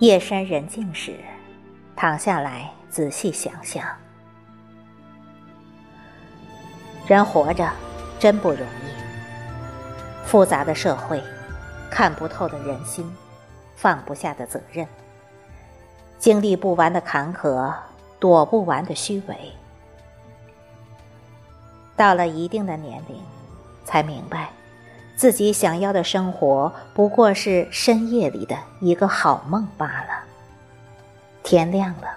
夜深人静时，躺下来仔细想想，人活着真不容易。复杂的社会，看不透的人心，放不下的责任，经历不完的坎坷，躲不完的虚伪。到了一定的年龄，才明白。自己想要的生活，不过是深夜里的一个好梦罢了。天亮了，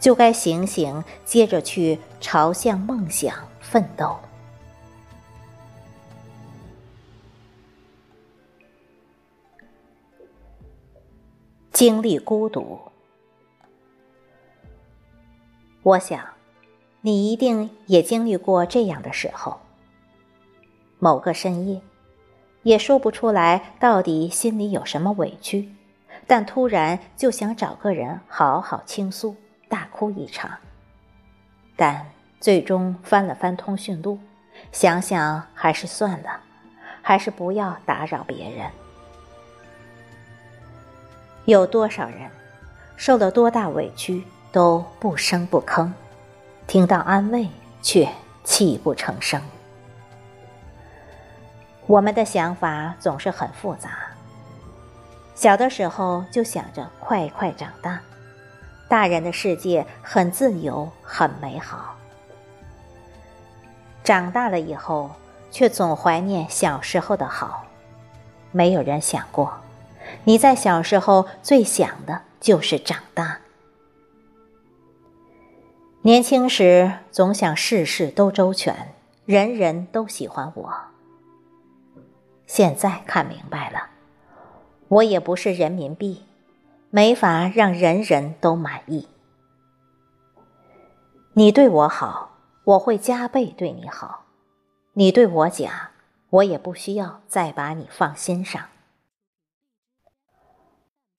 就该醒醒，接着去朝向梦想奋斗。经历孤独，我想，你一定也经历过这样的时候。某个深夜。也说不出来到底心里有什么委屈，但突然就想找个人好好倾诉，大哭一场。但最终翻了翻通讯录，想想还是算了，还是不要打扰别人。有多少人受了多大委屈都不声不吭，听到安慰却泣不成声。我们的想法总是很复杂。小的时候就想着快快长大，大人的世界很自由，很美好。长大了以后，却总怀念小时候的好。没有人想过，你在小时候最想的就是长大。年轻时总想事事都周全，人人都喜欢我。现在看明白了，我也不是人民币，没法让人人都满意。你对我好，我会加倍对你好；你对我假，我也不需要再把你放心上。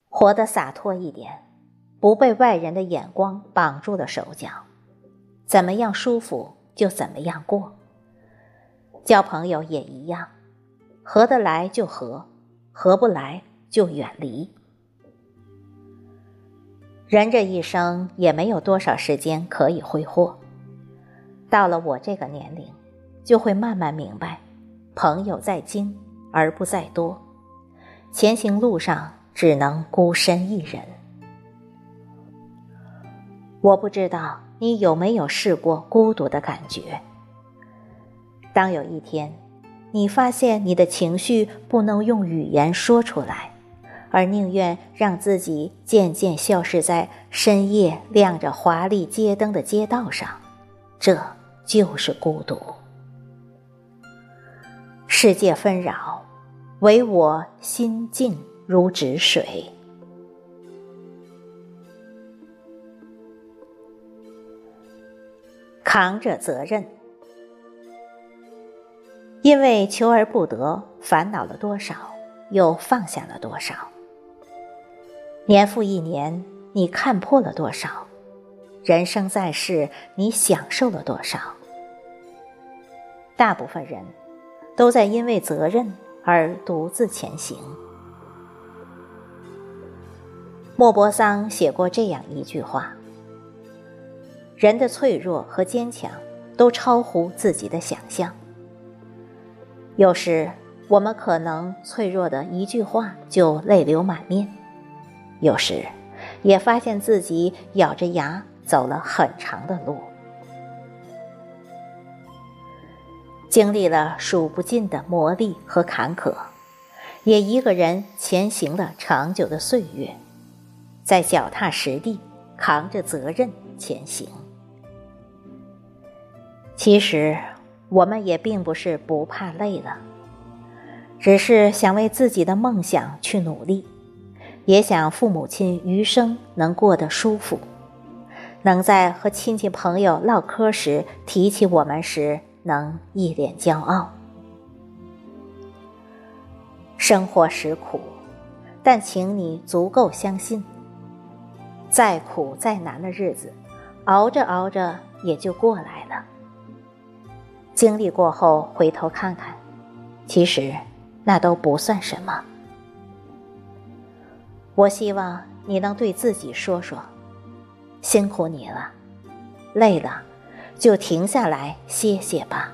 活得洒脱一点，不被外人的眼光绑住了手脚，怎么样舒服就怎么样过。交朋友也一样。合得来就合，合不来就远离。人这一生也没有多少时间可以挥霍。到了我这个年龄，就会慢慢明白，朋友在精而不在多，前行路上只能孤身一人。我不知道你有没有试过孤独的感觉。当有一天。你发现你的情绪不能用语言说出来，而宁愿让自己渐渐消失在深夜亮着华丽街灯的街道上，这就是孤独。世界纷扰，唯我心静如止水。扛着责任。因为求而不得，烦恼了多少，又放下了多少？年复一年，你看破了多少？人生在世，你享受了多少？大部分人都在因为责任而独自前行。莫泊桑写过这样一句话：“人的脆弱和坚强，都超乎自己的想象。”有时，我们可能脆弱的一句话就泪流满面；有时，也发现自己咬着牙走了很长的路，经历了数不尽的磨砺和坎坷，也一个人前行了长久的岁月，在脚踏实地，扛着责任前行。其实。我们也并不是不怕累了，只是想为自己的梦想去努力，也想父母亲余生能过得舒服，能在和亲戚朋友唠嗑时提起我们时能一脸骄傲。生活实苦，但请你足够相信，再苦再难的日子，熬着熬着也就过来了。经历过后，回头看看，其实那都不算什么。我希望你能对自己说说：“辛苦你了，累了，就停下来歇歇吧。”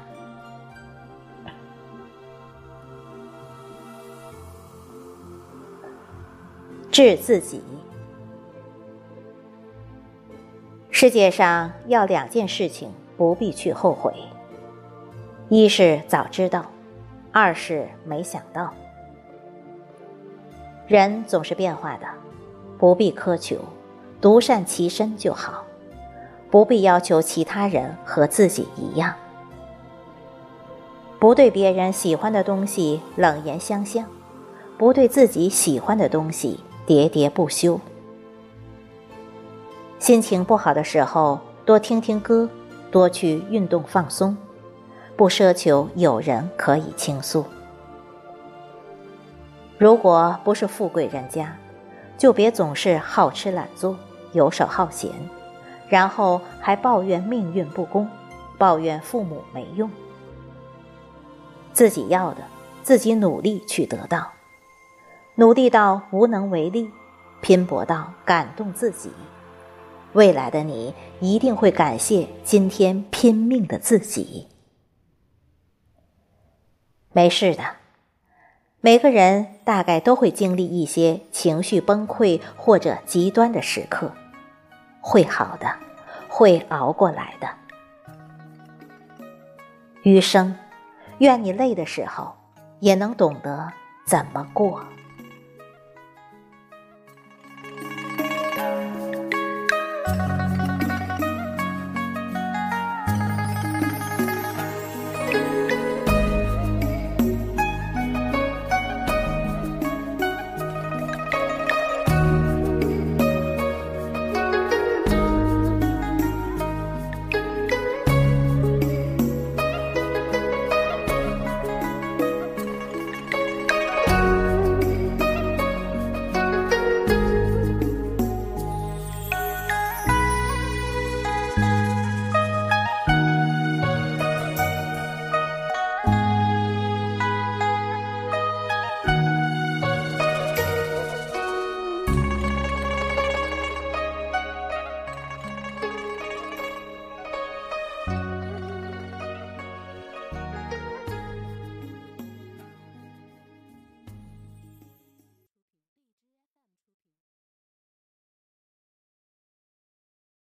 治自己。世界上要两件事情不必去后悔：一是早知道，二是没想到。人总是变化的，不必苛求，独善其身就好，不必要求其他人和自己一样，不对别人喜欢的东西冷言相向，不对自己喜欢的东西喋喋不休。心情不好的时候，多听听歌，多去运动放松，不奢求有人可以倾诉。如果不是富贵人家，就别总是好吃懒做、游手好闲，然后还抱怨命运不公，抱怨父母没用。自己要的，自己努力去得到，努力到无能为力，拼搏到感动自己，未来的你一定会感谢今天拼命的自己。没事的。每个人大概都会经历一些情绪崩溃或者极端的时刻，会好的，会熬过来的。余生，愿你累的时候也能懂得怎么过。